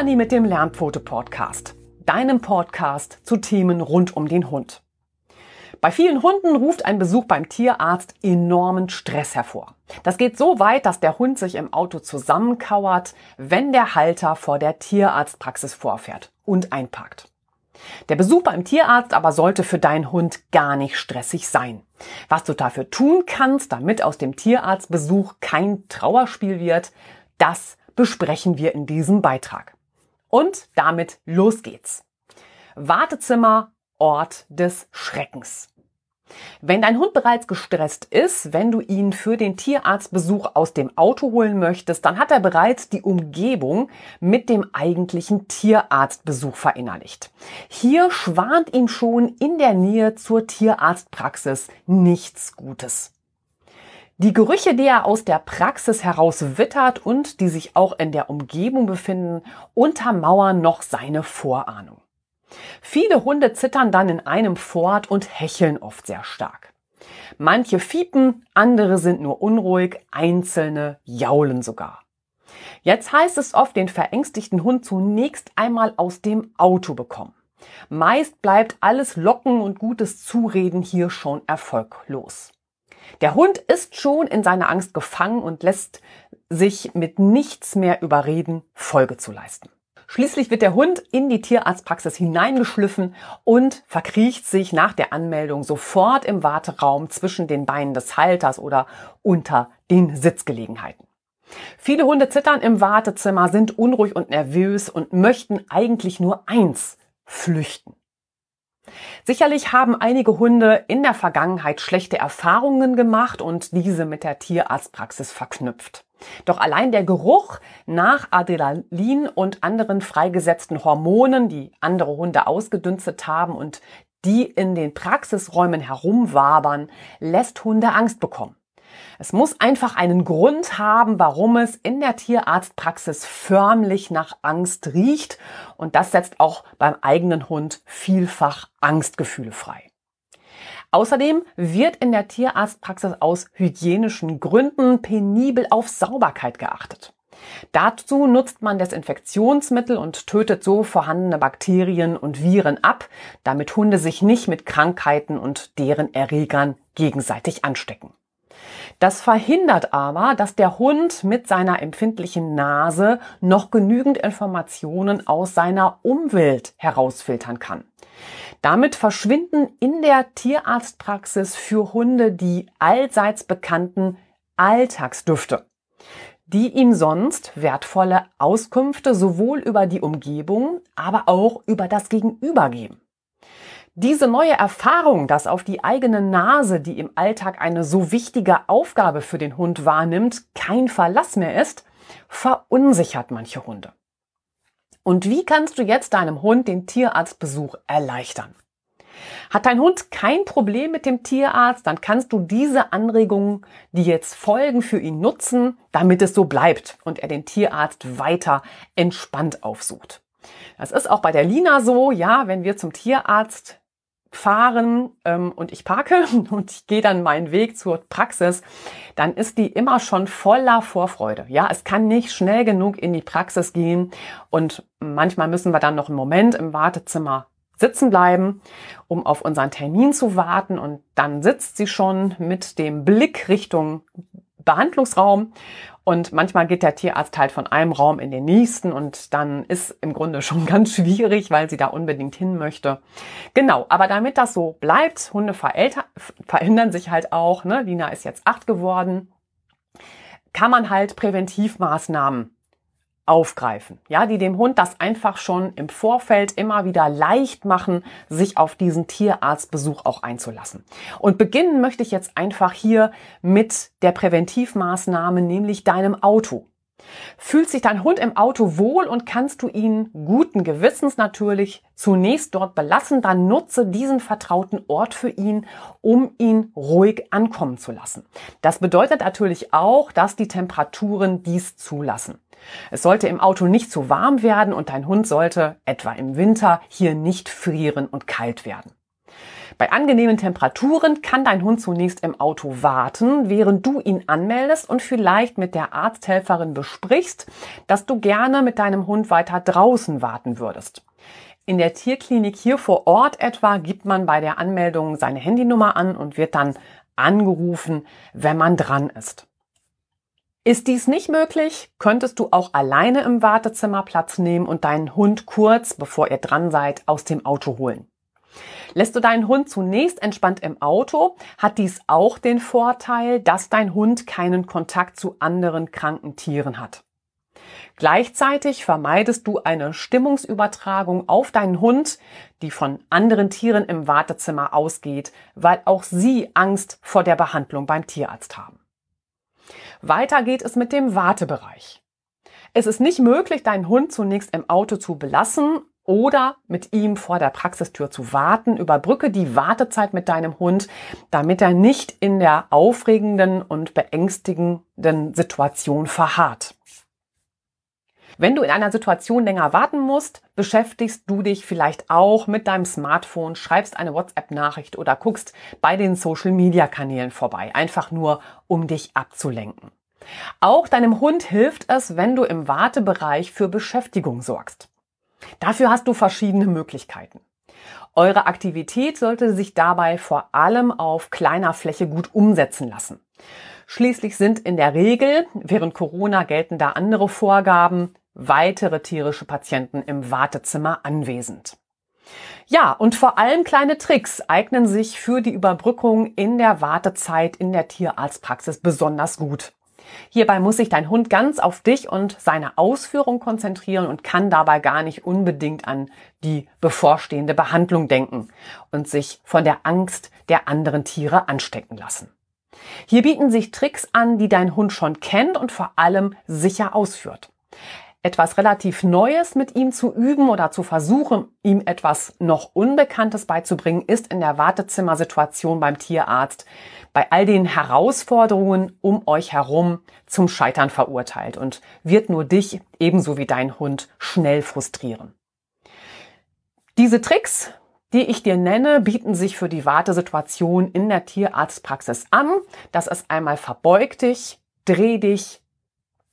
Stefanie mit dem Lernpfote-Podcast, deinem Podcast zu Themen rund um den Hund. Bei vielen Hunden ruft ein Besuch beim Tierarzt enormen Stress hervor. Das geht so weit, dass der Hund sich im Auto zusammenkauert, wenn der Halter vor der Tierarztpraxis vorfährt und einparkt. Der Besuch beim Tierarzt aber sollte für deinen Hund gar nicht stressig sein. Was du dafür tun kannst, damit aus dem Tierarztbesuch kein Trauerspiel wird, das besprechen wir in diesem Beitrag. Und damit los geht's. Wartezimmer, Ort des Schreckens. Wenn dein Hund bereits gestresst ist, wenn du ihn für den Tierarztbesuch aus dem Auto holen möchtest, dann hat er bereits die Umgebung mit dem eigentlichen Tierarztbesuch verinnerlicht. Hier schwant ihm schon in der Nähe zur Tierarztpraxis nichts Gutes. Die Gerüche, die er aus der Praxis heraus wittert und die sich auch in der Umgebung befinden, untermauern noch seine Vorahnung. Viele Hunde zittern dann in einem fort und hecheln oft sehr stark. Manche fiepen, andere sind nur unruhig, einzelne jaulen sogar. Jetzt heißt es oft, den verängstigten Hund zunächst einmal aus dem Auto bekommen. Meist bleibt alles Locken und gutes Zureden hier schon erfolglos. Der Hund ist schon in seiner Angst gefangen und lässt sich mit nichts mehr überreden, Folge zu leisten. Schließlich wird der Hund in die Tierarztpraxis hineingeschliffen und verkriecht sich nach der Anmeldung sofort im Warteraum zwischen den Beinen des Halters oder unter den Sitzgelegenheiten. Viele Hunde zittern im Wartezimmer, sind unruhig und nervös und möchten eigentlich nur eins, flüchten. Sicherlich haben einige Hunde in der Vergangenheit schlechte Erfahrungen gemacht und diese mit der Tierarztpraxis verknüpft. Doch allein der Geruch nach Adrenalin und anderen freigesetzten Hormonen, die andere Hunde ausgedünstet haben und die in den Praxisräumen herumwabern, lässt Hunde Angst bekommen. Es muss einfach einen Grund haben, warum es in der Tierarztpraxis förmlich nach Angst riecht und das setzt auch beim eigenen Hund vielfach Angstgefühle frei. Außerdem wird in der Tierarztpraxis aus hygienischen Gründen penibel auf Sauberkeit geachtet. Dazu nutzt man Desinfektionsmittel und tötet so vorhandene Bakterien und Viren ab, damit Hunde sich nicht mit Krankheiten und deren Erregern gegenseitig anstecken. Das verhindert aber, dass der Hund mit seiner empfindlichen Nase noch genügend Informationen aus seiner Umwelt herausfiltern kann. Damit verschwinden in der Tierarztpraxis für Hunde die allseits bekannten Alltagsdüfte, die ihm sonst wertvolle Auskünfte sowohl über die Umgebung, aber auch über das Gegenüber geben. Diese neue Erfahrung, dass auf die eigene Nase, die im Alltag eine so wichtige Aufgabe für den Hund wahrnimmt, kein Verlass mehr ist, verunsichert manche Hunde. Und wie kannst du jetzt deinem Hund den Tierarztbesuch erleichtern? Hat dein Hund kein Problem mit dem Tierarzt, dann kannst du diese Anregungen, die jetzt folgen, für ihn nutzen, damit es so bleibt und er den Tierarzt weiter entspannt aufsucht. Das ist auch bei der Lina so, ja, wenn wir zum Tierarzt fahren ähm, und ich parke und ich gehe dann meinen Weg zur Praxis, dann ist die immer schon voller Vorfreude. Ja, es kann nicht schnell genug in die Praxis gehen und manchmal müssen wir dann noch einen Moment im Wartezimmer sitzen bleiben, um auf unseren Termin zu warten und dann sitzt sie schon mit dem Blick Richtung Behandlungsraum und manchmal geht der Tierarzt halt von einem Raum in den nächsten und dann ist im Grunde schon ganz schwierig, weil sie da unbedingt hin möchte. Genau, aber damit das so bleibt, Hunde verändern sich halt auch. Ne? Lina ist jetzt acht geworden. Kann man halt Präventivmaßnahmen aufgreifen, ja, die dem Hund das einfach schon im Vorfeld immer wieder leicht machen, sich auf diesen Tierarztbesuch auch einzulassen. Und beginnen möchte ich jetzt einfach hier mit der Präventivmaßnahme, nämlich deinem Auto. Fühlt sich dein Hund im Auto wohl und kannst du ihn guten Gewissens natürlich zunächst dort belassen, dann nutze diesen vertrauten Ort für ihn, um ihn ruhig ankommen zu lassen. Das bedeutet natürlich auch, dass die Temperaturen dies zulassen. Es sollte im Auto nicht zu warm werden und dein Hund sollte, etwa im Winter, hier nicht frieren und kalt werden. Bei angenehmen Temperaturen kann dein Hund zunächst im Auto warten, während du ihn anmeldest und vielleicht mit der Arzthelferin besprichst, dass du gerne mit deinem Hund weiter draußen warten würdest. In der Tierklinik hier vor Ort etwa gibt man bei der Anmeldung seine Handynummer an und wird dann angerufen, wenn man dran ist. Ist dies nicht möglich, könntest du auch alleine im Wartezimmer Platz nehmen und deinen Hund kurz, bevor ihr dran seid, aus dem Auto holen. Lässt du deinen Hund zunächst entspannt im Auto, hat dies auch den Vorteil, dass dein Hund keinen Kontakt zu anderen kranken Tieren hat. Gleichzeitig vermeidest du eine Stimmungsübertragung auf deinen Hund, die von anderen Tieren im Wartezimmer ausgeht, weil auch sie Angst vor der Behandlung beim Tierarzt haben. Weiter geht es mit dem Wartebereich. Es ist nicht möglich, deinen Hund zunächst im Auto zu belassen oder mit ihm vor der Praxistür zu warten. Überbrücke die Wartezeit mit deinem Hund, damit er nicht in der aufregenden und beängstigenden Situation verharrt. Wenn du in einer Situation länger warten musst, beschäftigst du dich vielleicht auch mit deinem Smartphone, schreibst eine WhatsApp-Nachricht oder guckst bei den Social-Media-Kanälen vorbei, einfach nur um dich abzulenken. Auch deinem Hund hilft es, wenn du im Wartebereich für Beschäftigung sorgst. Dafür hast du verschiedene Möglichkeiten. Eure Aktivität sollte sich dabei vor allem auf kleiner Fläche gut umsetzen lassen. Schließlich sind in der Regel während Corona gelten da andere Vorgaben weitere tierische Patienten im Wartezimmer anwesend. Ja, und vor allem kleine Tricks eignen sich für die Überbrückung in der Wartezeit in der Tierarztpraxis besonders gut. Hierbei muss sich dein Hund ganz auf dich und seine Ausführung konzentrieren und kann dabei gar nicht unbedingt an die bevorstehende Behandlung denken und sich von der Angst der anderen Tiere anstecken lassen. Hier bieten sich Tricks an, die dein Hund schon kennt und vor allem sicher ausführt etwas relativ Neues mit ihm zu üben oder zu versuchen, ihm etwas noch Unbekanntes beizubringen, ist in der Wartezimmersituation beim Tierarzt bei all den Herausforderungen um euch herum zum Scheitern verurteilt und wird nur dich ebenso wie dein Hund schnell frustrieren. Diese Tricks, die ich dir nenne, bieten sich für die Wartesituation in der Tierarztpraxis an. Das ist einmal verbeug dich, dreh dich,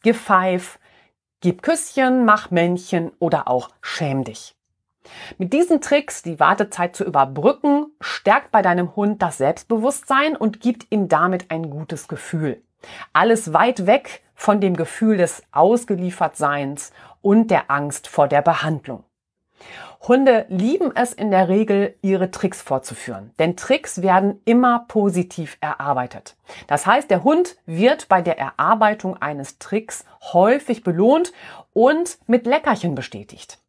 gepfeif, Gib Küsschen, mach Männchen oder auch schäm dich. Mit diesen Tricks die Wartezeit zu überbrücken, stärkt bei deinem Hund das Selbstbewusstsein und gibt ihm damit ein gutes Gefühl. Alles weit weg von dem Gefühl des Ausgeliefertseins und der Angst vor der Behandlung. Hunde lieben es in der Regel, ihre Tricks vorzuführen, denn Tricks werden immer positiv erarbeitet. Das heißt, der Hund wird bei der Erarbeitung eines Tricks häufig belohnt und mit Leckerchen bestätigt.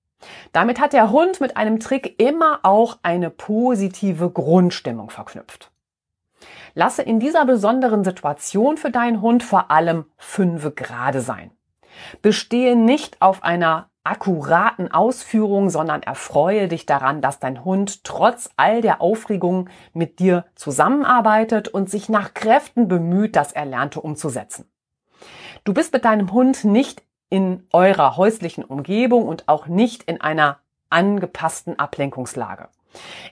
Damit hat der Hund mit einem Trick immer auch eine positive Grundstimmung verknüpft. Lasse in dieser besonderen Situation für deinen Hund vor allem fünfe Grade sein. Bestehe nicht auf einer akkuraten Ausführung, sondern erfreue dich daran, dass dein Hund trotz all der Aufregung mit dir zusammenarbeitet und sich nach Kräften bemüht, das Erlernte umzusetzen. Du bist mit deinem Hund nicht in eurer häuslichen Umgebung und auch nicht in einer angepassten Ablenkungslage.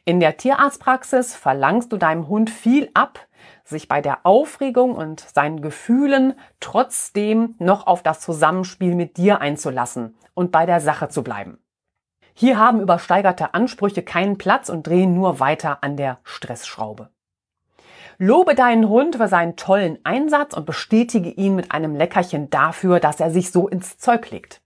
In der Tierarztpraxis verlangst du deinem Hund viel ab, sich bei der Aufregung und seinen Gefühlen trotzdem noch auf das Zusammenspiel mit dir einzulassen und bei der Sache zu bleiben. Hier haben übersteigerte Ansprüche keinen Platz und drehen nur weiter an der Stressschraube. Lobe deinen Hund für seinen tollen Einsatz und bestätige ihn mit einem Leckerchen dafür, dass er sich so ins Zeug legt.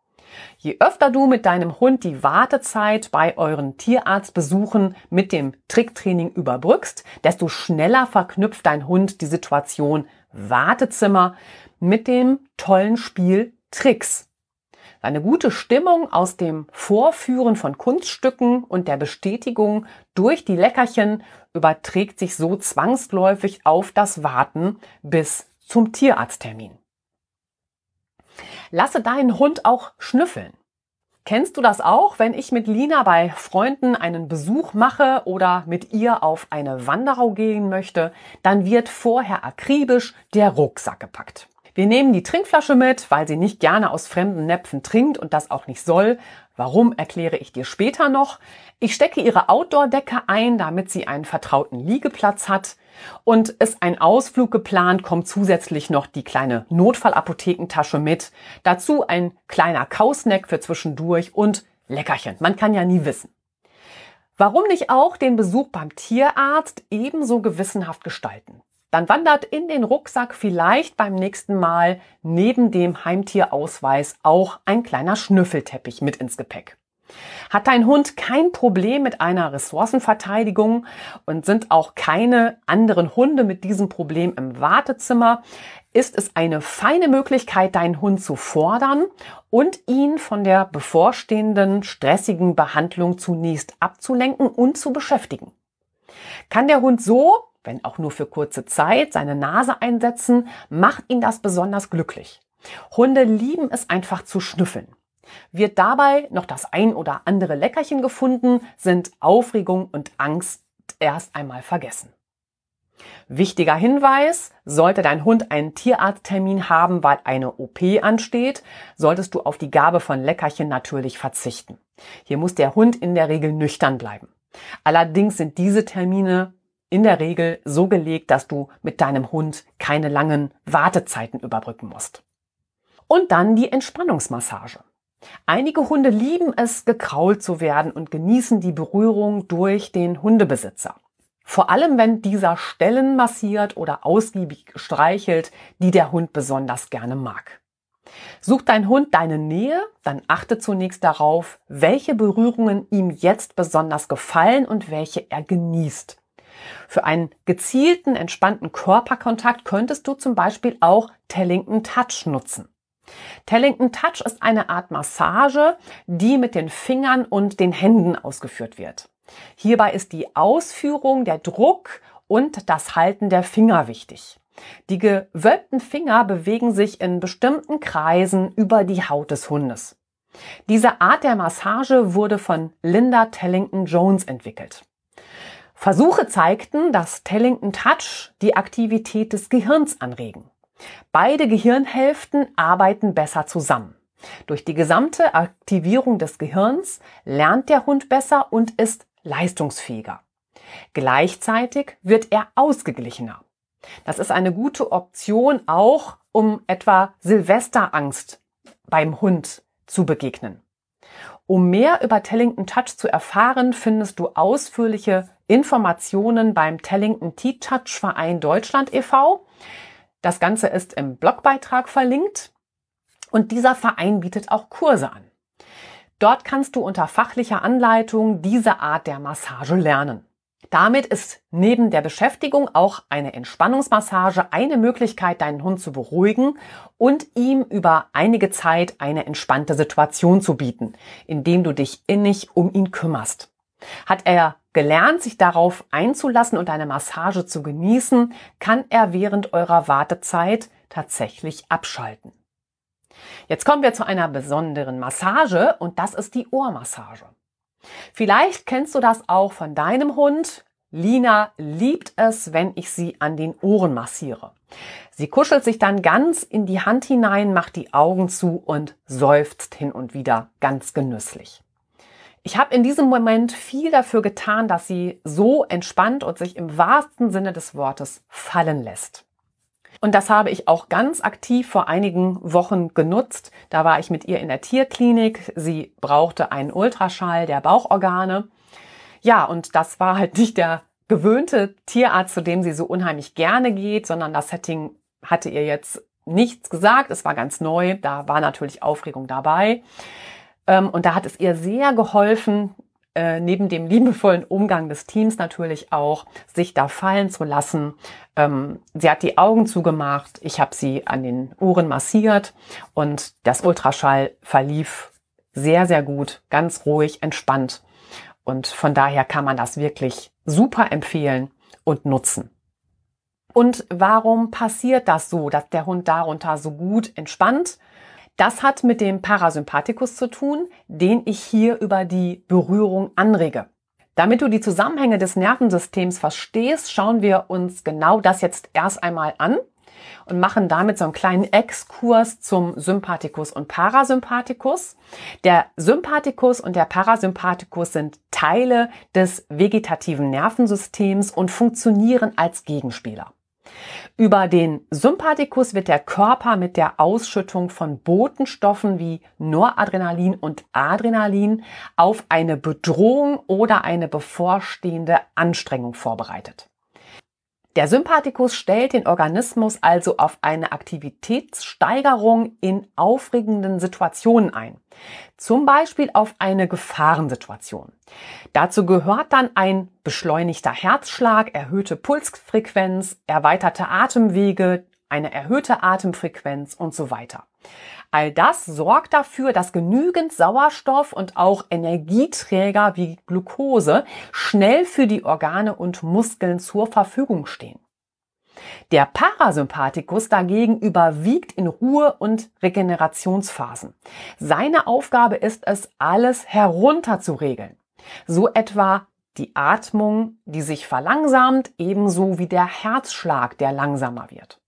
Je öfter du mit deinem Hund die Wartezeit bei euren Tierarztbesuchen mit dem Tricktraining überbrückst, desto schneller verknüpft dein Hund die Situation Wartezimmer mit dem tollen Spiel Tricks. Seine gute Stimmung aus dem Vorführen von Kunststücken und der Bestätigung durch die Leckerchen überträgt sich so zwangsläufig auf das Warten bis zum Tierarzttermin. Lasse deinen Hund auch schnüffeln. Kennst du das auch, wenn ich mit Lina bei Freunden einen Besuch mache oder mit ihr auf eine Wanderung gehen möchte, dann wird vorher akribisch der Rucksack gepackt. Wir nehmen die Trinkflasche mit, weil sie nicht gerne aus fremden Näpfen trinkt und das auch nicht soll. Warum erkläre ich dir später noch. Ich stecke ihre Outdoor-Decke ein, damit sie einen vertrauten Liegeplatz hat. Und ist ein Ausflug geplant, kommt zusätzlich noch die kleine Notfallapothekentasche mit. Dazu ein kleiner Kausnack für zwischendurch und Leckerchen. Man kann ja nie wissen. Warum nicht auch den Besuch beim Tierarzt ebenso gewissenhaft gestalten? Dann wandert in den Rucksack vielleicht beim nächsten Mal neben dem Heimtierausweis auch ein kleiner Schnüffelteppich mit ins Gepäck. Hat dein Hund kein Problem mit einer Ressourcenverteidigung und sind auch keine anderen Hunde mit diesem Problem im Wartezimmer, ist es eine feine Möglichkeit, deinen Hund zu fordern und ihn von der bevorstehenden stressigen Behandlung zunächst abzulenken und zu beschäftigen. Kann der Hund so wenn auch nur für kurze Zeit, seine Nase einsetzen, macht ihn das besonders glücklich. Hunde lieben es einfach zu schnüffeln. Wird dabei noch das ein oder andere Leckerchen gefunden, sind Aufregung und Angst erst einmal vergessen. Wichtiger Hinweis, sollte dein Hund einen Tierarzttermin haben, weil eine OP ansteht, solltest du auf die Gabe von Leckerchen natürlich verzichten. Hier muss der Hund in der Regel nüchtern bleiben. Allerdings sind diese Termine in der Regel so gelegt, dass du mit deinem Hund keine langen Wartezeiten überbrücken musst. Und dann die Entspannungsmassage. Einige Hunde lieben es, gekrault zu werden und genießen die Berührung durch den Hundebesitzer. Vor allem, wenn dieser Stellen massiert oder ausgiebig streichelt, die der Hund besonders gerne mag. Sucht dein Hund deine Nähe, dann achte zunächst darauf, welche Berührungen ihm jetzt besonders gefallen und welche er genießt. Für einen gezielten, entspannten Körperkontakt könntest du zum Beispiel auch Tellington Touch nutzen. Tellington Touch ist eine Art Massage, die mit den Fingern und den Händen ausgeführt wird. Hierbei ist die Ausführung, der Druck und das Halten der Finger wichtig. Die gewölbten Finger bewegen sich in bestimmten Kreisen über die Haut des Hundes. Diese Art der Massage wurde von Linda Tellington Jones entwickelt. Versuche zeigten, dass Tellington Touch die Aktivität des Gehirns anregen. Beide Gehirnhälften arbeiten besser zusammen. Durch die gesamte Aktivierung des Gehirns lernt der Hund besser und ist leistungsfähiger. Gleichzeitig wird er ausgeglichener. Das ist eine gute Option auch, um etwa Silvesterangst beim Hund zu begegnen. Um mehr über Tellington Touch zu erfahren, findest du ausführliche Informationen beim Tellington T-Touch Verein Deutschland e.V. Das Ganze ist im Blogbeitrag verlinkt und dieser Verein bietet auch Kurse an. Dort kannst du unter fachlicher Anleitung diese Art der Massage lernen. Damit ist neben der Beschäftigung auch eine Entspannungsmassage eine Möglichkeit, deinen Hund zu beruhigen und ihm über einige Zeit eine entspannte Situation zu bieten, indem du dich innig um ihn kümmerst. Hat er gelernt, sich darauf einzulassen und eine Massage zu genießen, kann er während eurer Wartezeit tatsächlich abschalten. Jetzt kommen wir zu einer besonderen Massage und das ist die Ohrmassage. Vielleicht kennst du das auch von deinem Hund. Lina liebt es, wenn ich sie an den Ohren massiere. Sie kuschelt sich dann ganz in die Hand hinein, macht die Augen zu und seufzt hin und wieder ganz genüsslich. Ich habe in diesem Moment viel dafür getan, dass sie so entspannt und sich im wahrsten Sinne des Wortes fallen lässt. Und das habe ich auch ganz aktiv vor einigen Wochen genutzt. Da war ich mit ihr in der Tierklinik. Sie brauchte einen Ultraschall der Bauchorgane. Ja, und das war halt nicht der gewöhnte Tierarzt, zu dem sie so unheimlich gerne geht, sondern das Setting hatte ihr jetzt nichts gesagt. Es war ganz neu. Da war natürlich Aufregung dabei. Ähm, und da hat es ihr sehr geholfen, äh, neben dem liebevollen Umgang des Teams natürlich auch, sich da fallen zu lassen. Ähm, sie hat die Augen zugemacht, ich habe sie an den Ohren massiert und das Ultraschall verlief sehr, sehr gut, ganz ruhig, entspannt. Und von daher kann man das wirklich super empfehlen und nutzen. Und warum passiert das so, dass der Hund darunter so gut entspannt? Das hat mit dem Parasympathikus zu tun, den ich hier über die Berührung anrege. Damit du die Zusammenhänge des Nervensystems verstehst, schauen wir uns genau das jetzt erst einmal an. und machen damit so einen kleinen Exkurs zum Sympathikus und Parasympathikus. Der Sympathikus und der Parasympathikus sind Teile des vegetativen Nervensystems und funktionieren als Gegenspieler. Über den Sympathikus wird der Körper mit der Ausschüttung von Botenstoffen wie Noradrenalin und Adrenalin auf eine Bedrohung oder eine bevorstehende Anstrengung vorbereitet. Der Sympathikus stellt den Organismus also auf eine Aktivitätssteigerung in aufregenden Situationen ein. Zum Beispiel auf eine Gefahrensituation. Dazu gehört dann ein beschleunigter Herzschlag, erhöhte Pulsfrequenz, erweiterte Atemwege, eine erhöhte Atemfrequenz und so weiter. All das sorgt dafür, dass genügend Sauerstoff und auch Energieträger wie Glucose schnell für die Organe und Muskeln zur Verfügung stehen. Der Parasympathikus dagegen überwiegt in Ruhe- und Regenerationsphasen. Seine Aufgabe ist es, alles herunterzuregeln. So etwa die Atmung, die sich verlangsamt, ebenso wie der Herzschlag, der langsamer wird.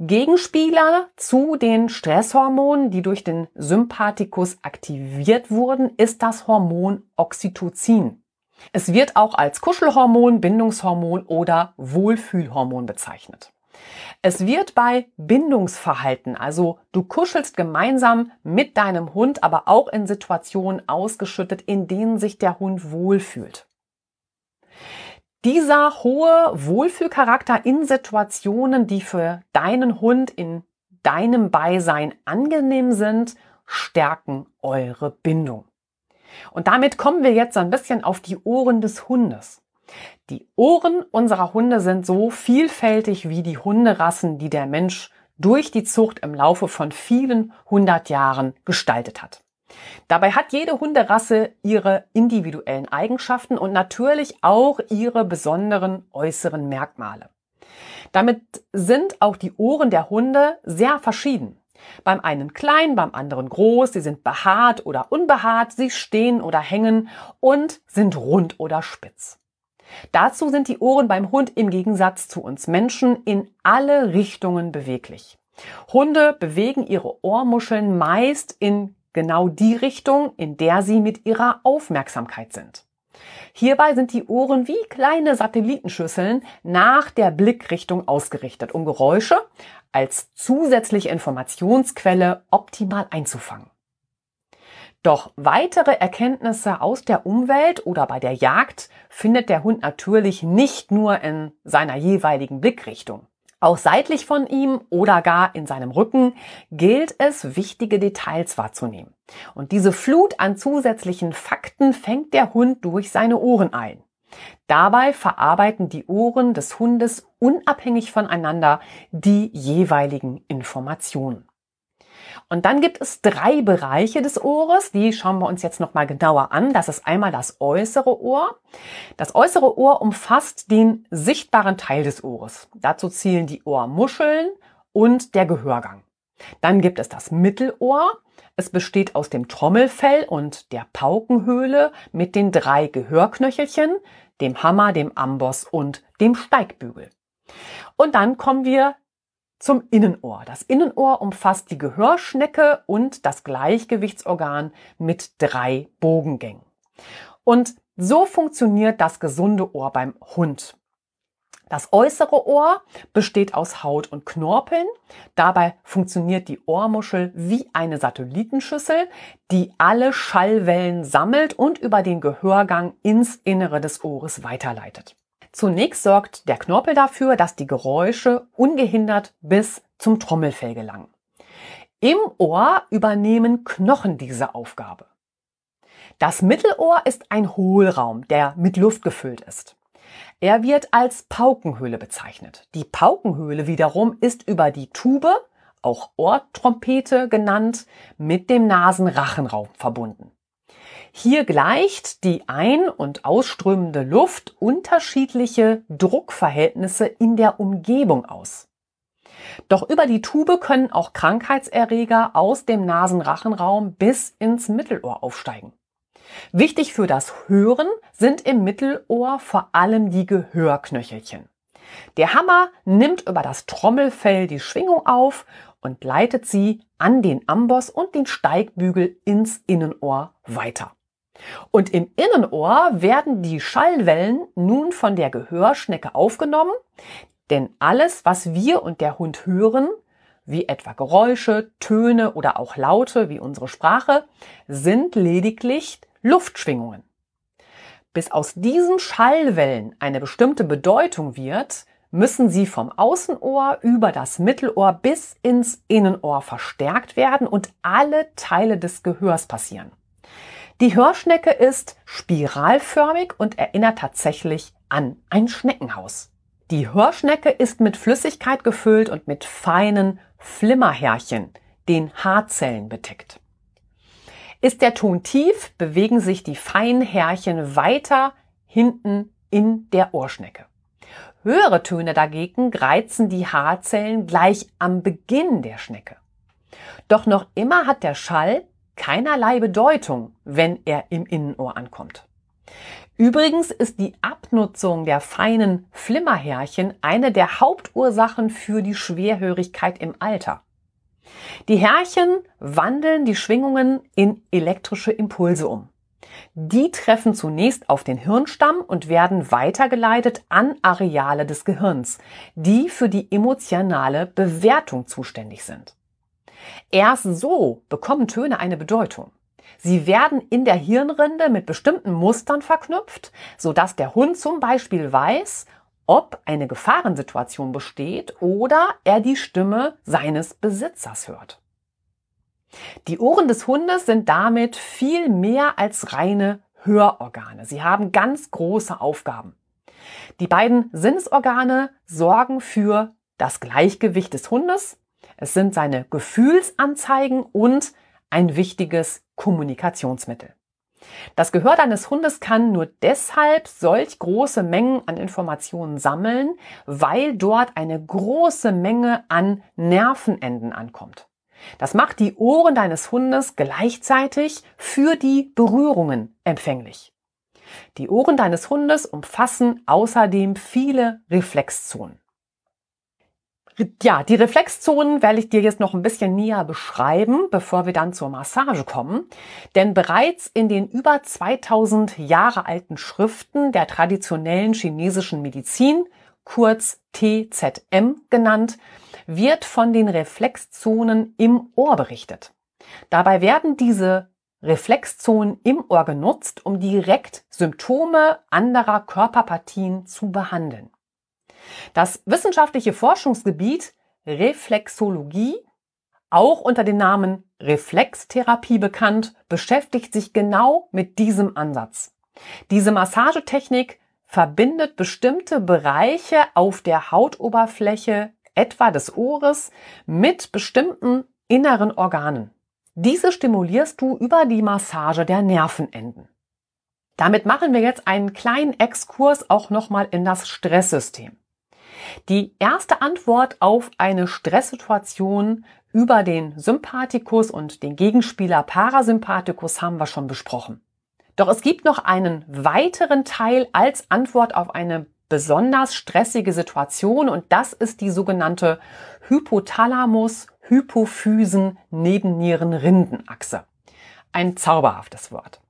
Gegenspieler zu den Stresshormonen, die durch den Sympathikus aktiviert wurden, ist das Hormon Oxytocin. Es wird auch als Kuschelhormon, Bindungshormon oder Wohlfühlhormon bezeichnet. Es wird bei Bindungsverhalten, also du kuschelst gemeinsam mit deinem Hund, aber auch in Situationen ausgeschüttet, in denen sich der Hund wohlfühlt. Dieser hohe Wohlfühlcharakter in Situationen, die für deinen Hund in deinem Beisein angenehm sind, stärken eure Bindung. Und damit kommen wir jetzt ein bisschen auf die Ohren des Hundes. Die Ohren unserer Hunde sind so vielfältig wie die Hunderassen, die der Mensch durch die Zucht im Laufe von vielen hundert Jahren gestaltet hat. Dabei hat jede Hunderasse ihre individuellen Eigenschaften und natürlich auch ihre besonderen äußeren Merkmale. Damit sind auch die Ohren der Hunde sehr verschieden. Beim einen klein, beim anderen groß, sie sind behaart oder unbehaart, sie stehen oder hängen und sind rund oder spitz. Dazu sind die Ohren beim Hund im Gegensatz zu uns Menschen in alle Richtungen beweglich. Hunde bewegen ihre Ohrmuscheln meist in genau die Richtung, in der sie mit ihrer Aufmerksamkeit sind. Hierbei sind die Ohren wie kleine Satellitenschüsseln nach der Blickrichtung ausgerichtet, um Geräusche als zusätzliche Informationsquelle optimal einzufangen. Doch weitere Erkenntnisse aus der Umwelt oder bei der Jagd findet der Hund natürlich nicht nur in seiner jeweiligen Blickrichtung. Auch seitlich von ihm oder gar in seinem Rücken gilt es, wichtige Details wahrzunehmen. Und diese Flut an zusätzlichen Fakten fängt der Hund durch seine Ohren ein. Dabei verarbeiten die Ohren des Hundes unabhängig voneinander die jeweiligen Informationen. Und dann gibt es drei Bereiche des Ohres, die schauen wir uns jetzt nochmal genauer an. Das ist einmal das äußere Ohr. Das äußere Ohr umfasst den sichtbaren Teil des Ohres. Dazu zählen die Ohrmuscheln und der Gehörgang. Dann gibt es das Mittelohr. Es besteht aus dem Trommelfell und der Paukenhöhle mit den drei Gehörknöchelchen, dem Hammer, dem Amboss und dem Steigbügel. Und dann kommen wir zum Innenohr. Das Innenohr umfasst die Gehörschnecke und das Gleichgewichtsorgan mit drei Bogengängen. Und so funktioniert das gesunde Ohr beim Hund. Das äußere Ohr besteht aus Haut und Knorpeln. Dabei funktioniert die Ohrmuschel wie eine Satellitenschüssel, die alle Schallwellen sammelt und über den Gehörgang ins Innere des Ohres weiterleitet. Zunächst sorgt der Knorpel dafür, dass die Geräusche ungehindert bis zum Trommelfell gelangen. Im Ohr übernehmen Knochen diese Aufgabe. Das Mittelohr ist ein Hohlraum, der mit Luft gefüllt ist. Er wird als Paukenhöhle bezeichnet. Die Paukenhöhle wiederum ist über die Tube, auch Ohrtrompete genannt, mit dem Nasenrachenraum verbunden. Hier gleicht die ein- und ausströmende Luft unterschiedliche Druckverhältnisse in der Umgebung aus. Doch über die Tube können auch Krankheitserreger aus dem Nasenrachenraum bis ins Mittelohr aufsteigen. Wichtig für das Hören sind im Mittelohr vor allem die Gehörknöchelchen. Der Hammer nimmt über das Trommelfell die Schwingung auf und leitet sie an den Amboss und den Steigbügel ins Innenohr weiter. Und im Innenohr werden die Schallwellen nun von der Gehörschnecke aufgenommen, denn alles, was wir und der Hund hören, wie etwa Geräusche, Töne oder auch Laute wie unsere Sprache, sind lediglich Luftschwingungen. Bis aus diesen Schallwellen eine bestimmte Bedeutung wird, müssen sie vom Außenohr über das Mittelohr bis ins Innenohr verstärkt werden und alle Teile des Gehörs passieren. Die Hörschnecke ist spiralförmig und erinnert tatsächlich an ein Schneckenhaus. Die Hörschnecke ist mit Flüssigkeit gefüllt und mit feinen Flimmerhärchen, den Haarzellen, bedeckt. Ist der Ton tief, bewegen sich die feinen Härchen weiter hinten in der Ohrschnecke. Höhere Töne dagegen reizen die Haarzellen gleich am Beginn der Schnecke. Doch noch immer hat der Schall keinerlei Bedeutung, wenn er im Innenohr ankommt. Übrigens ist die Abnutzung der feinen Flimmerhärchen eine der Hauptursachen für die Schwerhörigkeit im Alter. Die Härchen wandeln die Schwingungen in elektrische Impulse um. Die treffen zunächst auf den Hirnstamm und werden weitergeleitet an Areale des Gehirns, die für die emotionale Bewertung zuständig sind. Erst so bekommen Töne eine Bedeutung. Sie werden in der Hirnrinde mit bestimmten Mustern verknüpft, sodass der Hund zum Beispiel weiß, ob eine Gefahrensituation besteht oder er die Stimme seines Besitzers hört. Die Ohren des Hundes sind damit viel mehr als reine Hörorgane. Sie haben ganz große Aufgaben. Die beiden Sinnesorgane sorgen für das Gleichgewicht des Hundes. Es sind seine Gefühlsanzeigen und ein wichtiges Kommunikationsmittel. Das Gehör deines Hundes kann nur deshalb solch große Mengen an Informationen sammeln, weil dort eine große Menge an Nervenenden ankommt. Das macht die Ohren deines Hundes gleichzeitig für die Berührungen empfänglich. Die Ohren deines Hundes umfassen außerdem viele Reflexzonen. Ja, die Reflexzonen werde ich dir jetzt noch ein bisschen näher beschreiben, bevor wir dann zur Massage kommen. Denn bereits in den über 2000 Jahre alten Schriften der traditionellen chinesischen Medizin, kurz TZM genannt, wird von den Reflexzonen im Ohr berichtet. Dabei werden diese Reflexzonen im Ohr genutzt, um direkt Symptome anderer Körperpartien zu behandeln. Das wissenschaftliche Forschungsgebiet Reflexologie, auch unter dem Namen Reflextherapie bekannt, beschäftigt sich genau mit diesem Ansatz. Diese Massagetechnik verbindet bestimmte Bereiche auf der Hautoberfläche, etwa des Ohres, mit bestimmten inneren Organen. Diese stimulierst du über die Massage der Nervenenden. Damit machen wir jetzt einen kleinen Exkurs auch nochmal in das Stresssystem. Die erste Antwort auf eine Stresssituation über den Sympathikus und den Gegenspieler Parasympathikus haben wir schon besprochen. Doch es gibt noch einen weiteren Teil als Antwort auf eine besonders stressige Situation und das ist die sogenannte Hypothalamus-Hypophysen-Nebennierenrindenachse. Ein zauberhaftes Wort.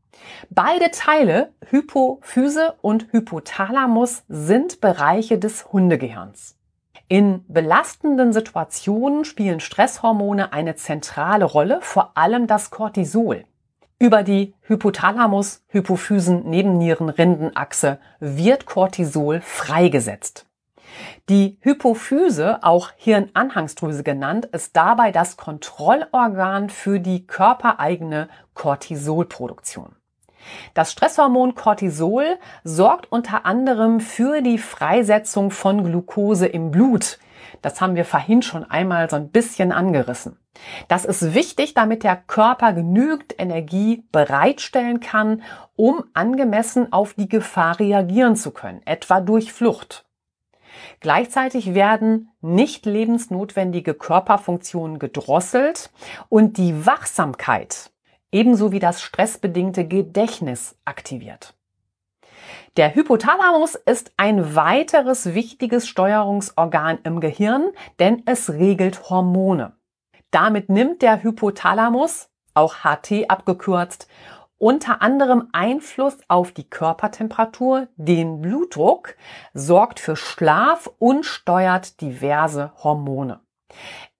Beide Teile, Hypophyse und Hypothalamus, sind Bereiche des Hundegehirns. In belastenden Situationen spielen Stresshormone eine zentrale Rolle, vor allem das Cortisol. Über die Hypothalamus-Hypophysen-Nebennierenrindenachse wird Cortisol freigesetzt. Die Hypophyse, auch Hirnanhangsdrüse genannt, ist dabei das Kontrollorgan für die körpereigene Cortisolproduktion. Das Stresshormon Cortisol sorgt unter anderem für die Freisetzung von Glucose im Blut. Das haben wir vorhin schon einmal so ein bisschen angerissen. Das ist wichtig, damit der Körper genügend Energie bereitstellen kann, um angemessen auf die Gefahr reagieren zu können, etwa durch Flucht. Gleichzeitig werden nicht lebensnotwendige Körperfunktionen gedrosselt und die Wachsamkeit ebenso wie das stressbedingte Gedächtnis aktiviert. Der Hypothalamus ist ein weiteres wichtiges Steuerungsorgan im Gehirn, denn es regelt Hormone. Damit nimmt der Hypothalamus, auch HT abgekürzt, unter anderem Einfluss auf die Körpertemperatur, den Blutdruck, sorgt für Schlaf und steuert diverse Hormone.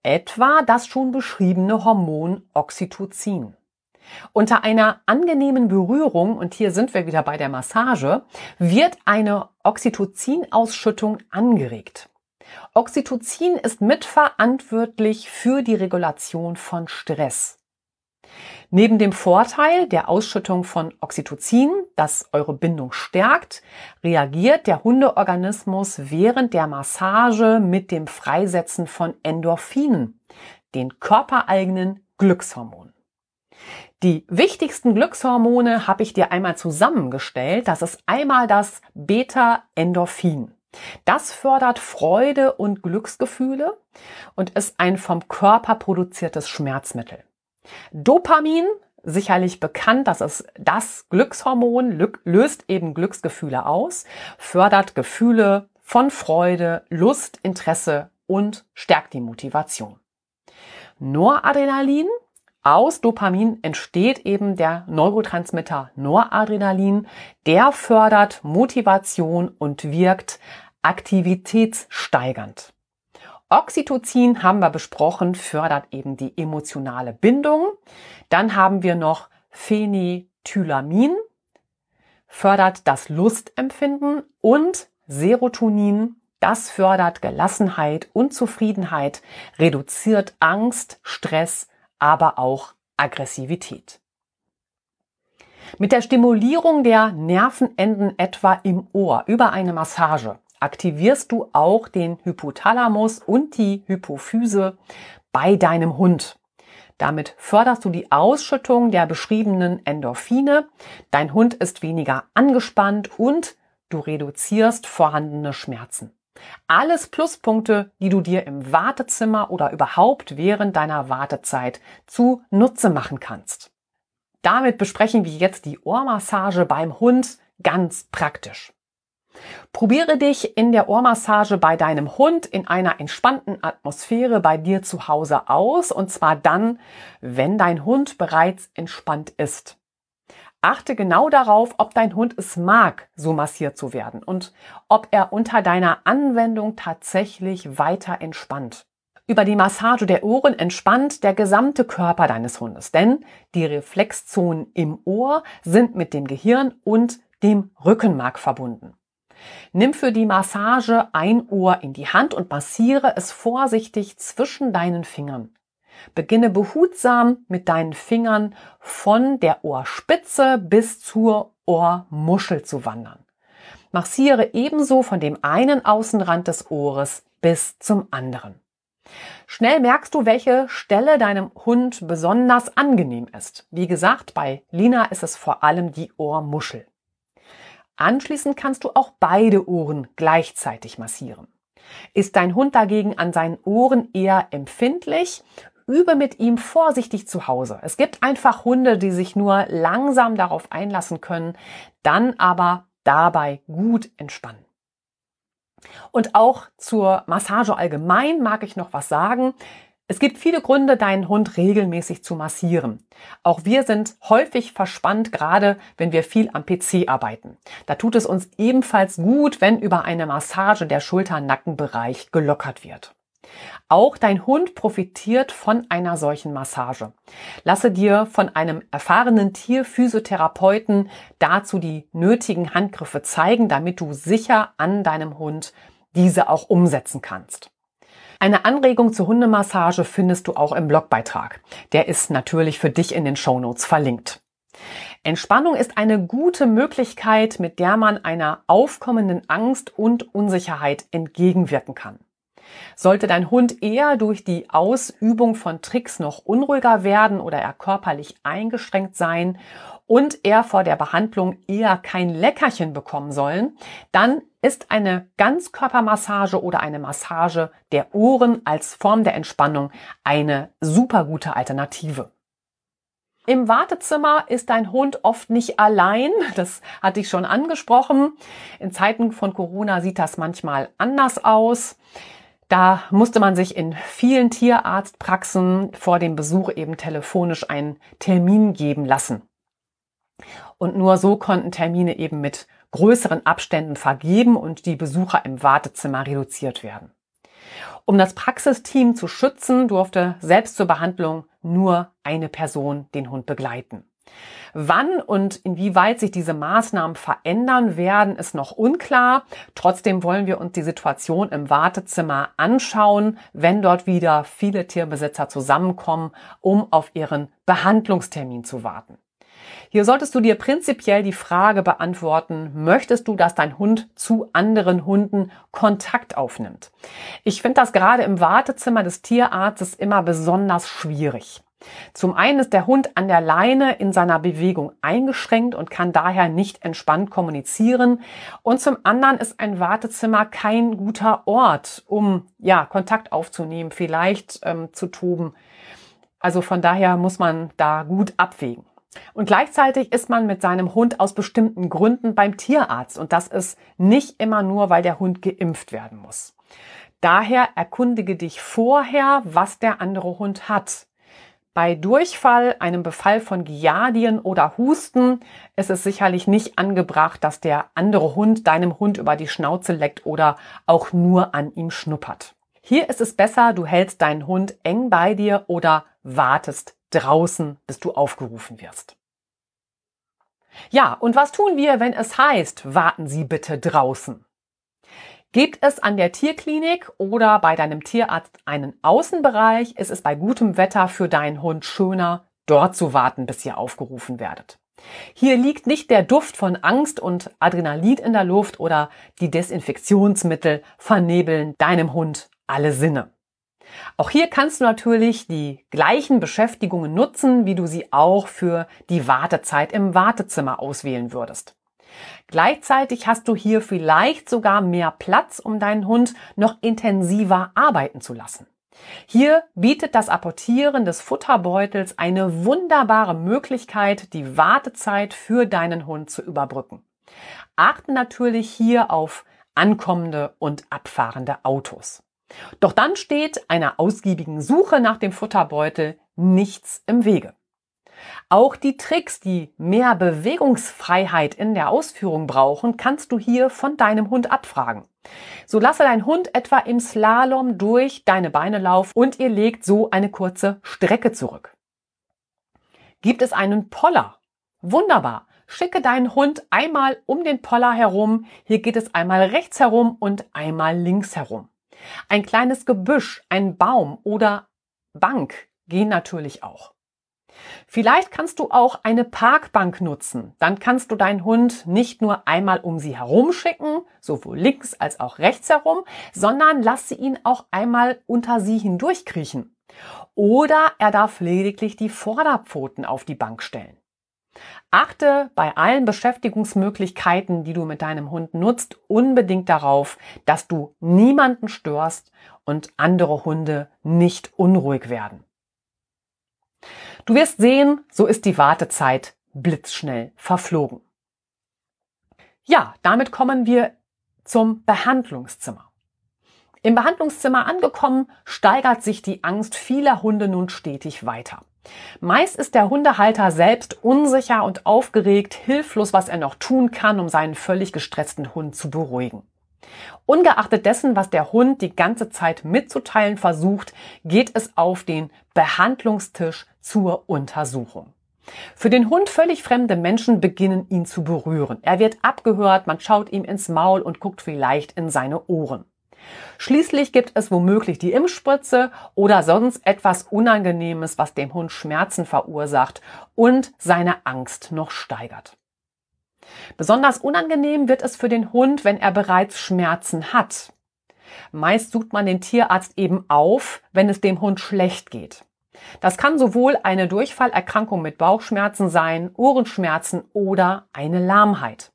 Etwa das schon beschriebene Hormon Oxytocin. Unter einer angenehmen Berührung, und hier sind wir wieder bei der Massage, wird eine Oxytocin-Ausschüttung angeregt. Oxytocin ist mitverantwortlich für die Regulation von Stress. Neben dem Vorteil der Ausschüttung von Oxytocin, das eure Bindung stärkt, reagiert der Hundeorganismus während der Massage mit dem Freisetzen von Endorphinen, den körpereigenen Glückshormonen. Die wichtigsten Glückshormone habe ich dir einmal zusammengestellt. Das ist einmal das Beta-Endorphin. Das fördert Freude und Glücksgefühle und ist ein vom Körper produziertes Schmerzmittel. Dopamin, sicherlich bekannt, das ist das Glückshormon, löst eben Glücksgefühle aus, fördert Gefühle von Freude, Lust, Interesse und stärkt die Motivation. Noradrenalin, aus Dopamin entsteht eben der Neurotransmitter Noradrenalin, der fördert Motivation und wirkt aktivitätssteigernd. Oxytocin haben wir besprochen, fördert eben die emotionale Bindung. Dann haben wir noch Phenethylamin, fördert das Lustempfinden und Serotonin, das fördert Gelassenheit und Zufriedenheit, reduziert Angst, Stress, aber auch Aggressivität. Mit der Stimulierung der Nervenenden etwa im Ohr über eine Massage aktivierst du auch den Hypothalamus und die Hypophyse bei deinem Hund. Damit förderst du die Ausschüttung der beschriebenen Endorphine. Dein Hund ist weniger angespannt und du reduzierst vorhandene Schmerzen. Alles Pluspunkte, die du dir im Wartezimmer oder überhaupt während deiner Wartezeit zu Nutze machen kannst. Damit besprechen wir jetzt die Ohrmassage beim Hund ganz praktisch. Probiere dich in der Ohrmassage bei deinem Hund in einer entspannten Atmosphäre bei dir zu Hause aus und zwar dann, wenn dein Hund bereits entspannt ist. Achte genau darauf, ob dein Hund es mag, so massiert zu werden und ob er unter deiner Anwendung tatsächlich weiter entspannt. Über die Massage der Ohren entspannt der gesamte Körper deines Hundes, denn die Reflexzonen im Ohr sind mit dem Gehirn und dem Rückenmark verbunden. Nimm für die Massage ein Ohr in die Hand und massiere es vorsichtig zwischen deinen Fingern. Beginne behutsam mit deinen Fingern von der Ohrspitze bis zur Ohrmuschel zu wandern. Massiere ebenso von dem einen Außenrand des Ohres bis zum anderen. Schnell merkst du, welche Stelle deinem Hund besonders angenehm ist. Wie gesagt, bei Lina ist es vor allem die Ohrmuschel. Anschließend kannst du auch beide Ohren gleichzeitig massieren. Ist dein Hund dagegen an seinen Ohren eher empfindlich, übe mit ihm vorsichtig zu Hause. Es gibt einfach Hunde, die sich nur langsam darauf einlassen können, dann aber dabei gut entspannen. Und auch zur Massage allgemein mag ich noch was sagen. Es gibt viele Gründe, deinen Hund regelmäßig zu massieren. Auch wir sind häufig verspannt, gerade wenn wir viel am PC arbeiten. Da tut es uns ebenfalls gut, wenn über eine Massage der Schulter-Nackenbereich gelockert wird. Auch dein Hund profitiert von einer solchen Massage. Lasse dir von einem erfahrenen Tierphysiotherapeuten dazu die nötigen Handgriffe zeigen, damit du sicher an deinem Hund diese auch umsetzen kannst. Eine Anregung zur Hundemassage findest du auch im Blogbeitrag. Der ist natürlich für dich in den Shownotes verlinkt. Entspannung ist eine gute Möglichkeit, mit der man einer aufkommenden Angst und Unsicherheit entgegenwirken kann. Sollte dein Hund eher durch die Ausübung von Tricks noch unruhiger werden oder er körperlich eingeschränkt sein und er vor der Behandlung eher kein Leckerchen bekommen sollen, dann ist eine Ganzkörpermassage oder eine Massage der Ohren als Form der Entspannung eine super gute Alternative. Im Wartezimmer ist dein Hund oft nicht allein. Das hatte ich schon angesprochen. In Zeiten von Corona sieht das manchmal anders aus. Da musste man sich in vielen Tierarztpraxen vor dem Besuch eben telefonisch einen Termin geben lassen. Und nur so konnten Termine eben mit größeren Abständen vergeben und die Besucher im Wartezimmer reduziert werden. Um das Praxisteam zu schützen, durfte selbst zur Behandlung nur eine Person den Hund begleiten. Wann und inwieweit sich diese Maßnahmen verändern werden, ist noch unklar. Trotzdem wollen wir uns die Situation im Wartezimmer anschauen, wenn dort wieder viele Tierbesitzer zusammenkommen, um auf ihren Behandlungstermin zu warten. Hier solltest du dir prinzipiell die Frage beantworten, möchtest du, dass dein Hund zu anderen Hunden Kontakt aufnimmt? Ich finde das gerade im Wartezimmer des Tierarztes immer besonders schwierig. Zum einen ist der Hund an der Leine in seiner Bewegung eingeschränkt und kann daher nicht entspannt kommunizieren. Und zum anderen ist ein Wartezimmer kein guter Ort, um ja Kontakt aufzunehmen, vielleicht ähm, zu toben. Also von daher muss man da gut abwägen. Und gleichzeitig ist man mit seinem Hund aus bestimmten Gründen beim Tierarzt. Und das ist nicht immer nur, weil der Hund geimpft werden muss. Daher erkundige dich vorher, was der andere Hund hat. Bei Durchfall, einem Befall von Giardien oder Husten ist es sicherlich nicht angebracht, dass der andere Hund deinem Hund über die Schnauze leckt oder auch nur an ihm schnuppert. Hier ist es besser, du hältst deinen Hund eng bei dir oder wartest draußen, bis du aufgerufen wirst. Ja, und was tun wir, wenn es heißt, warten Sie bitte draußen? Gibt es an der Tierklinik oder bei deinem Tierarzt einen Außenbereich, ist es bei gutem Wetter für deinen Hund schöner, dort zu warten, bis ihr aufgerufen werdet. Hier liegt nicht der Duft von Angst und Adrenalin in der Luft oder die Desinfektionsmittel vernebeln deinem Hund alle Sinne. Auch hier kannst du natürlich die gleichen Beschäftigungen nutzen, wie du sie auch für die Wartezeit im Wartezimmer auswählen würdest. Gleichzeitig hast du hier vielleicht sogar mehr Platz, um deinen Hund noch intensiver arbeiten zu lassen. Hier bietet das Apportieren des Futterbeutels eine wunderbare Möglichkeit, die Wartezeit für deinen Hund zu überbrücken. Achte natürlich hier auf ankommende und abfahrende Autos. Doch dann steht einer ausgiebigen Suche nach dem Futterbeutel nichts im Wege. Auch die Tricks, die mehr Bewegungsfreiheit in der Ausführung brauchen, kannst du hier von deinem Hund abfragen. So lasse dein Hund etwa im Slalom durch deine Beine laufen und ihr legt so eine kurze Strecke zurück. Gibt es einen Poller? Wunderbar. Schicke deinen Hund einmal um den Poller herum. Hier geht es einmal rechts herum und einmal links herum. Ein kleines Gebüsch, ein Baum oder Bank gehen natürlich auch. Vielleicht kannst du auch eine Parkbank nutzen. Dann kannst du deinen Hund nicht nur einmal um sie herum schicken, sowohl links als auch rechts herum, sondern lass sie ihn auch einmal unter sie hindurchkriechen. Oder er darf lediglich die Vorderpfoten auf die Bank stellen. Achte bei allen Beschäftigungsmöglichkeiten, die du mit deinem Hund nutzt, unbedingt darauf, dass du niemanden störst und andere Hunde nicht unruhig werden. Du wirst sehen, so ist die Wartezeit blitzschnell verflogen. Ja, damit kommen wir zum Behandlungszimmer. Im Behandlungszimmer angekommen, steigert sich die Angst vieler Hunde nun stetig weiter. Meist ist der Hundehalter selbst unsicher und aufgeregt, hilflos, was er noch tun kann, um seinen völlig gestressten Hund zu beruhigen. Ungeachtet dessen, was der Hund die ganze Zeit mitzuteilen versucht, geht es auf den Behandlungstisch zur Untersuchung. Für den Hund völlig fremde Menschen beginnen ihn zu berühren. Er wird abgehört, man schaut ihm ins Maul und guckt vielleicht in seine Ohren. Schließlich gibt es womöglich die Impfspritze oder sonst etwas Unangenehmes, was dem Hund Schmerzen verursacht und seine Angst noch steigert. Besonders unangenehm wird es für den Hund, wenn er bereits Schmerzen hat. Meist sucht man den Tierarzt eben auf, wenn es dem Hund schlecht geht. Das kann sowohl eine Durchfallerkrankung mit Bauchschmerzen sein, Ohrenschmerzen oder eine Lahmheit.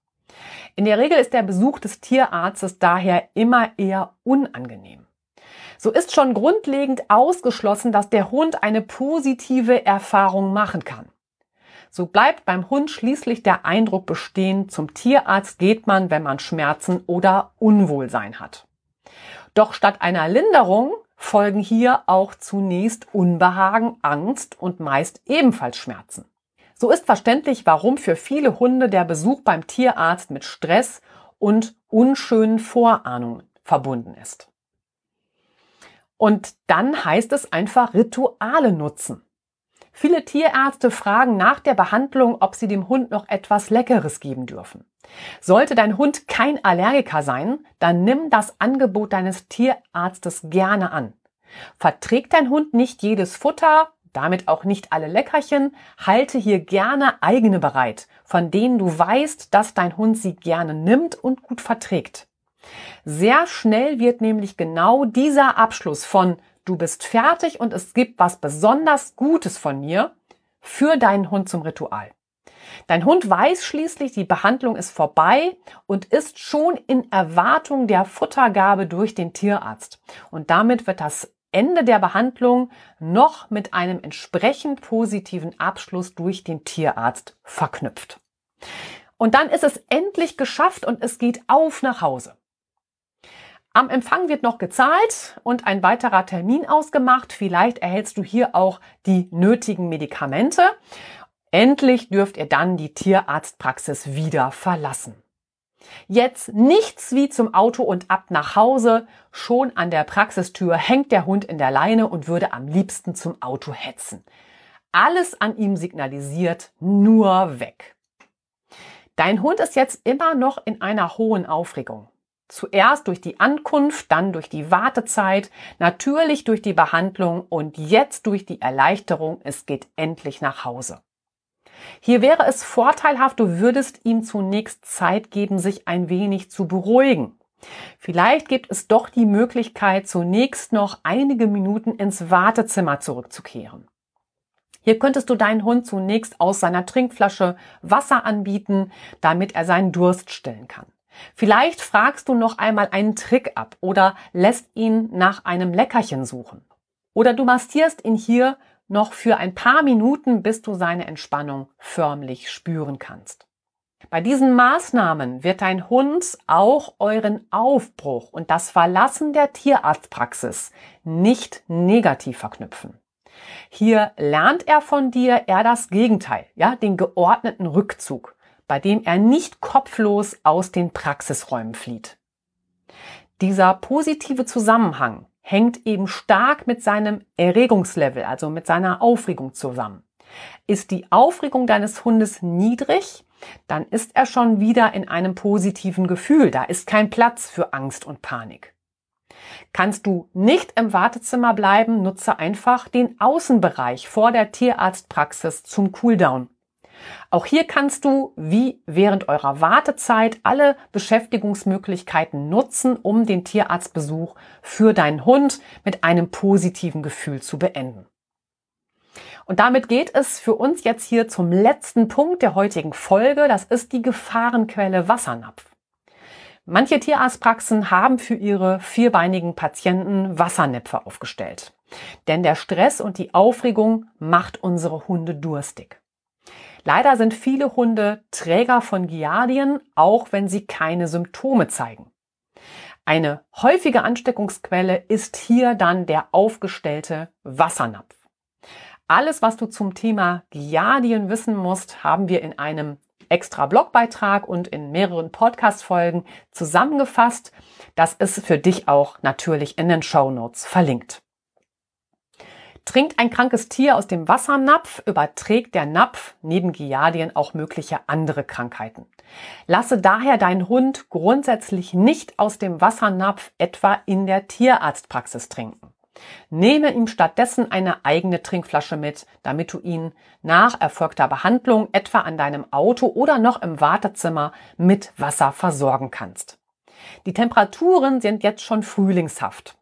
In der Regel ist der Besuch des Tierarztes daher immer eher unangenehm. So ist schon grundlegend ausgeschlossen, dass der Hund eine positive Erfahrung machen kann. So bleibt beim Hund schließlich der Eindruck bestehen, zum Tierarzt geht man, wenn man Schmerzen oder Unwohlsein hat. Doch statt einer Linderung folgen hier auch zunächst Unbehagen, Angst und meist ebenfalls Schmerzen. So ist verständlich, warum für viele Hunde der Besuch beim Tierarzt mit Stress und unschönen Vorahnungen verbunden ist. Und dann heißt es einfach Rituale nutzen. Viele Tierärzte fragen nach der Behandlung, ob sie dem Hund noch etwas Leckeres geben dürfen. Sollte dein Hund kein Allergiker sein, dann nimm das Angebot deines Tierarztes gerne an. Verträgt dein Hund nicht jedes Futter, damit auch nicht alle Leckerchen, halte hier gerne eigene bereit, von denen du weißt, dass dein Hund sie gerne nimmt und gut verträgt. Sehr schnell wird nämlich genau dieser Abschluss von du bist fertig und es gibt was besonders Gutes von mir für deinen Hund zum Ritual. Dein Hund weiß schließlich, die Behandlung ist vorbei und ist schon in Erwartung der Futtergabe durch den Tierarzt. Und damit wird das Ende der Behandlung noch mit einem entsprechend positiven Abschluss durch den Tierarzt verknüpft. Und dann ist es endlich geschafft und es geht auf nach Hause. Am Empfang wird noch gezahlt und ein weiterer Termin ausgemacht. Vielleicht erhältst du hier auch die nötigen Medikamente. Endlich dürft ihr dann die Tierarztpraxis wieder verlassen. Jetzt nichts wie zum Auto und ab nach Hause. Schon an der Praxistür hängt der Hund in der Leine und würde am liebsten zum Auto hetzen. Alles an ihm signalisiert, nur weg. Dein Hund ist jetzt immer noch in einer hohen Aufregung. Zuerst durch die Ankunft, dann durch die Wartezeit, natürlich durch die Behandlung und jetzt durch die Erleichterung, es geht endlich nach Hause. Hier wäre es vorteilhaft, du würdest ihm zunächst Zeit geben, sich ein wenig zu beruhigen. Vielleicht gibt es doch die Möglichkeit, zunächst noch einige Minuten ins Wartezimmer zurückzukehren. Hier könntest du deinen Hund zunächst aus seiner Trinkflasche Wasser anbieten, damit er seinen Durst stillen kann. Vielleicht fragst du noch einmal einen Trick ab oder lässt ihn nach einem Leckerchen suchen. Oder du massierst ihn hier noch für ein paar Minuten, bis du seine Entspannung förmlich spüren kannst. Bei diesen Maßnahmen wird dein Hund auch euren Aufbruch und das Verlassen der Tierarztpraxis nicht negativ verknüpfen. Hier lernt er von dir eher das Gegenteil, ja, den geordneten Rückzug bei dem er nicht kopflos aus den Praxisräumen flieht. Dieser positive Zusammenhang hängt eben stark mit seinem Erregungslevel, also mit seiner Aufregung zusammen. Ist die Aufregung deines Hundes niedrig, dann ist er schon wieder in einem positiven Gefühl. Da ist kein Platz für Angst und Panik. Kannst du nicht im Wartezimmer bleiben, nutze einfach den Außenbereich vor der Tierarztpraxis zum Cooldown. Auch hier kannst du, wie während eurer Wartezeit, alle Beschäftigungsmöglichkeiten nutzen, um den Tierarztbesuch für deinen Hund mit einem positiven Gefühl zu beenden. Und damit geht es für uns jetzt hier zum letzten Punkt der heutigen Folge. Das ist die Gefahrenquelle Wassernapf. Manche Tierarztpraxen haben für ihre vierbeinigen Patienten Wassernäpfe aufgestellt. Denn der Stress und die Aufregung macht unsere Hunde durstig. Leider sind viele Hunde Träger von Giardien, auch wenn sie keine Symptome zeigen. Eine häufige Ansteckungsquelle ist hier dann der aufgestellte Wassernapf. Alles, was du zum Thema Giardien wissen musst, haben wir in einem extra Blogbeitrag und in mehreren Podcast-Folgen zusammengefasst. Das ist für dich auch natürlich in den Show Notes verlinkt. Trinkt ein krankes Tier aus dem Wassernapf, überträgt der Napf neben Giardien auch mögliche andere Krankheiten. Lasse daher deinen Hund grundsätzlich nicht aus dem Wassernapf etwa in der Tierarztpraxis trinken. Nehme ihm stattdessen eine eigene Trinkflasche mit, damit du ihn nach erfolgter Behandlung etwa an deinem Auto oder noch im Wartezimmer mit Wasser versorgen kannst. Die Temperaturen sind jetzt schon frühlingshaft.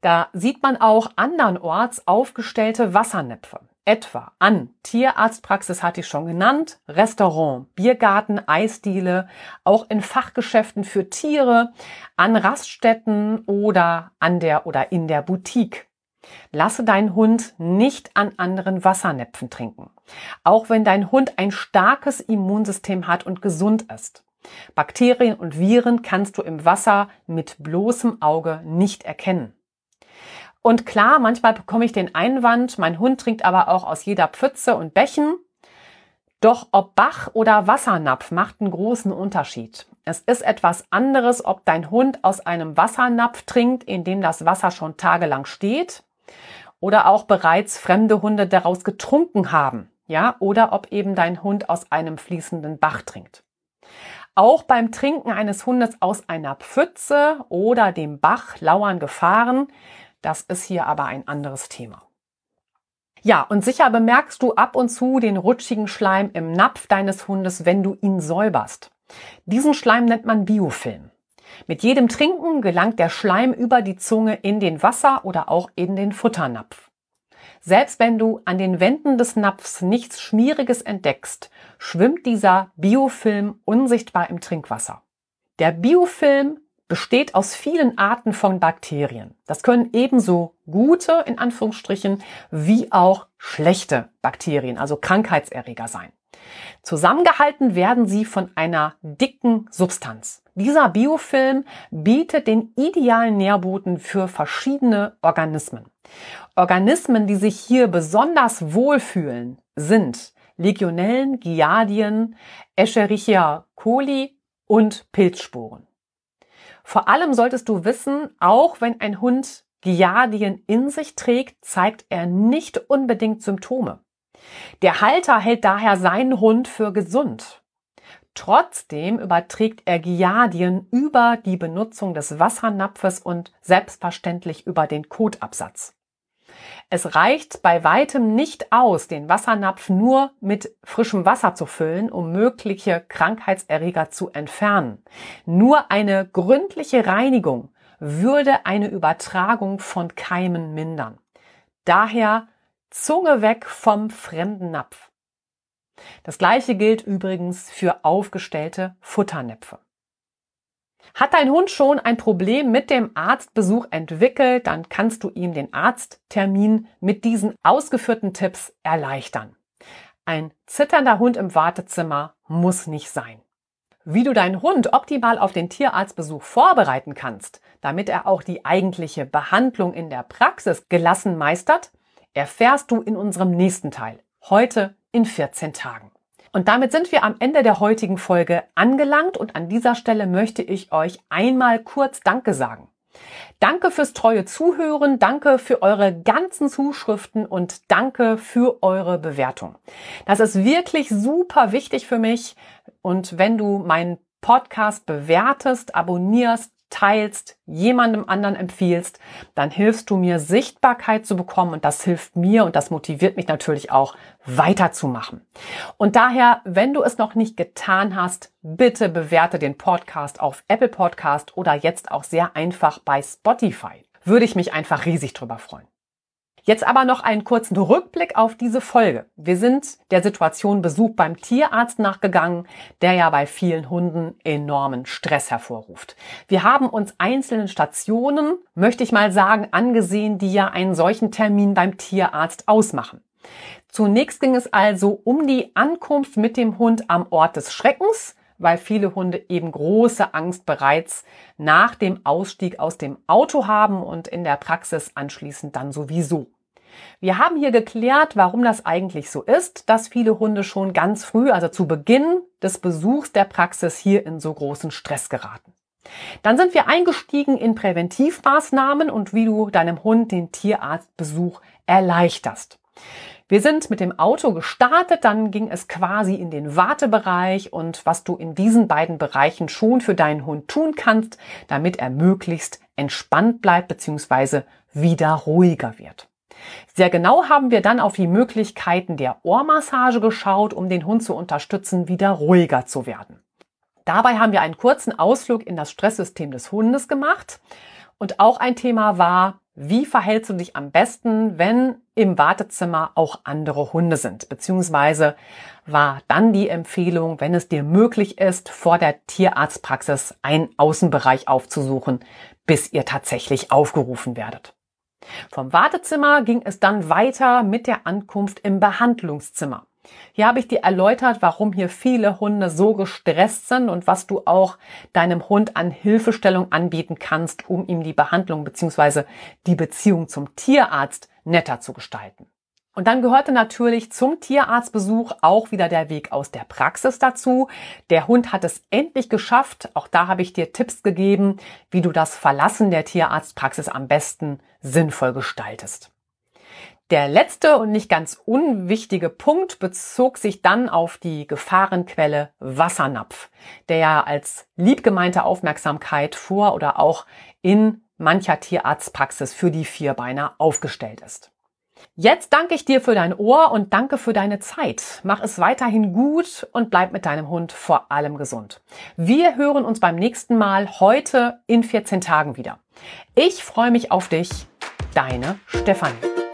Da sieht man auch andernorts aufgestellte Wassernäpfe. Etwa an Tierarztpraxis hatte ich schon genannt, Restaurant, Biergarten, Eisdiele, auch in Fachgeschäften für Tiere, an Raststätten oder an der oder in der Boutique. Lasse deinen Hund nicht an anderen Wassernäpfen trinken. Auch wenn dein Hund ein starkes Immunsystem hat und gesund ist. Bakterien und Viren kannst du im Wasser mit bloßem Auge nicht erkennen. Und klar, manchmal bekomme ich den Einwand, mein Hund trinkt aber auch aus jeder Pfütze und Bächen. Doch ob Bach oder Wassernapf macht einen großen Unterschied. Es ist etwas anderes, ob dein Hund aus einem Wassernapf trinkt, in dem das Wasser schon tagelang steht, oder auch bereits fremde Hunde daraus getrunken haben, ja, oder ob eben dein Hund aus einem fließenden Bach trinkt. Auch beim Trinken eines Hundes aus einer Pfütze oder dem Bach lauern Gefahren. Das ist hier aber ein anderes Thema. Ja, und sicher bemerkst du ab und zu den rutschigen Schleim im Napf deines Hundes, wenn du ihn säuberst. Diesen Schleim nennt man Biofilm. Mit jedem Trinken gelangt der Schleim über die Zunge in den Wasser oder auch in den Futternapf. Selbst wenn du an den Wänden des Napfs nichts Schmieriges entdeckst, schwimmt dieser Biofilm unsichtbar im Trinkwasser. Der Biofilm besteht aus vielen Arten von Bakterien. Das können ebenso gute, in Anführungsstrichen, wie auch schlechte Bakterien, also Krankheitserreger sein. Zusammengehalten werden sie von einer dicken Substanz. Dieser Biofilm bietet den idealen Nährboten für verschiedene Organismen. Organismen, die sich hier besonders wohlfühlen, sind Legionellen, Giardien, Escherichia coli und Pilzsporen. Vor allem solltest du wissen, auch wenn ein Hund Giardien in sich trägt, zeigt er nicht unbedingt Symptome. Der Halter hält daher seinen Hund für gesund. Trotzdem überträgt er Giardien über die Benutzung des Wassernapfes und selbstverständlich über den Kotabsatz. Es reicht bei weitem nicht aus, den Wassernapf nur mit frischem Wasser zu füllen, um mögliche Krankheitserreger zu entfernen. Nur eine gründliche Reinigung würde eine Übertragung von Keimen mindern. Daher Zunge weg vom fremden Napf. Das gleiche gilt übrigens für aufgestellte Futternäpfe. Hat dein Hund schon ein Problem mit dem Arztbesuch entwickelt, dann kannst du ihm den Arzttermin mit diesen ausgeführten Tipps erleichtern. Ein zitternder Hund im Wartezimmer muss nicht sein. Wie du deinen Hund optimal auf den Tierarztbesuch vorbereiten kannst, damit er auch die eigentliche Behandlung in der Praxis gelassen meistert, erfährst du in unserem nächsten Teil, heute in 14 Tagen. Und damit sind wir am Ende der heutigen Folge angelangt und an dieser Stelle möchte ich euch einmal kurz Danke sagen. Danke fürs treue Zuhören, danke für eure ganzen Zuschriften und danke für eure Bewertung. Das ist wirklich super wichtig für mich und wenn du meinen Podcast bewertest, abonnierst, teilst, jemandem anderen empfiehlst, dann hilfst du mir Sichtbarkeit zu bekommen und das hilft mir und das motiviert mich natürlich auch weiterzumachen. Und daher, wenn du es noch nicht getan hast, bitte bewerte den Podcast auf Apple Podcast oder jetzt auch sehr einfach bei Spotify. Würde ich mich einfach riesig drüber freuen. Jetzt aber noch einen kurzen Rückblick auf diese Folge. Wir sind der Situation Besuch beim Tierarzt nachgegangen, der ja bei vielen Hunden enormen Stress hervorruft. Wir haben uns einzelne Stationen, möchte ich mal sagen, angesehen, die ja einen solchen Termin beim Tierarzt ausmachen. Zunächst ging es also um die Ankunft mit dem Hund am Ort des Schreckens, weil viele Hunde eben große Angst bereits nach dem Ausstieg aus dem Auto haben und in der Praxis anschließend dann sowieso. Wir haben hier geklärt, warum das eigentlich so ist, dass viele Hunde schon ganz früh, also zu Beginn des Besuchs der Praxis hier in so großen Stress geraten. Dann sind wir eingestiegen in Präventivmaßnahmen und wie du deinem Hund den Tierarztbesuch erleichterst. Wir sind mit dem Auto gestartet, dann ging es quasi in den Wartebereich und was du in diesen beiden Bereichen schon für deinen Hund tun kannst, damit er möglichst entspannt bleibt bzw. wieder ruhiger wird. Sehr genau haben wir dann auf die Möglichkeiten der Ohrmassage geschaut, um den Hund zu unterstützen, wieder ruhiger zu werden. Dabei haben wir einen kurzen Ausflug in das Stresssystem des Hundes gemacht. Und auch ein Thema war, wie verhältst du dich am besten, wenn im Wartezimmer auch andere Hunde sind? Beziehungsweise war dann die Empfehlung, wenn es dir möglich ist, vor der Tierarztpraxis einen Außenbereich aufzusuchen, bis ihr tatsächlich aufgerufen werdet. Vom Wartezimmer ging es dann weiter mit der Ankunft im Behandlungszimmer. Hier habe ich dir erläutert, warum hier viele Hunde so gestresst sind und was du auch deinem Hund an Hilfestellung anbieten kannst, um ihm die Behandlung bzw. die Beziehung zum Tierarzt netter zu gestalten. Und dann gehörte natürlich zum Tierarztbesuch auch wieder der Weg aus der Praxis dazu. Der Hund hat es endlich geschafft. Auch da habe ich dir Tipps gegeben, wie du das Verlassen der Tierarztpraxis am besten sinnvoll gestaltest. Der letzte und nicht ganz unwichtige Punkt bezog sich dann auf die Gefahrenquelle Wassernapf, der ja als liebgemeinte Aufmerksamkeit vor oder auch in mancher Tierarztpraxis für die Vierbeiner aufgestellt ist. Jetzt danke ich dir für dein Ohr und danke für deine Zeit. Mach es weiterhin gut und bleib mit deinem Hund vor allem gesund. Wir hören uns beim nächsten Mal heute in 14 Tagen wieder. Ich freue mich auf dich, deine Stefanie.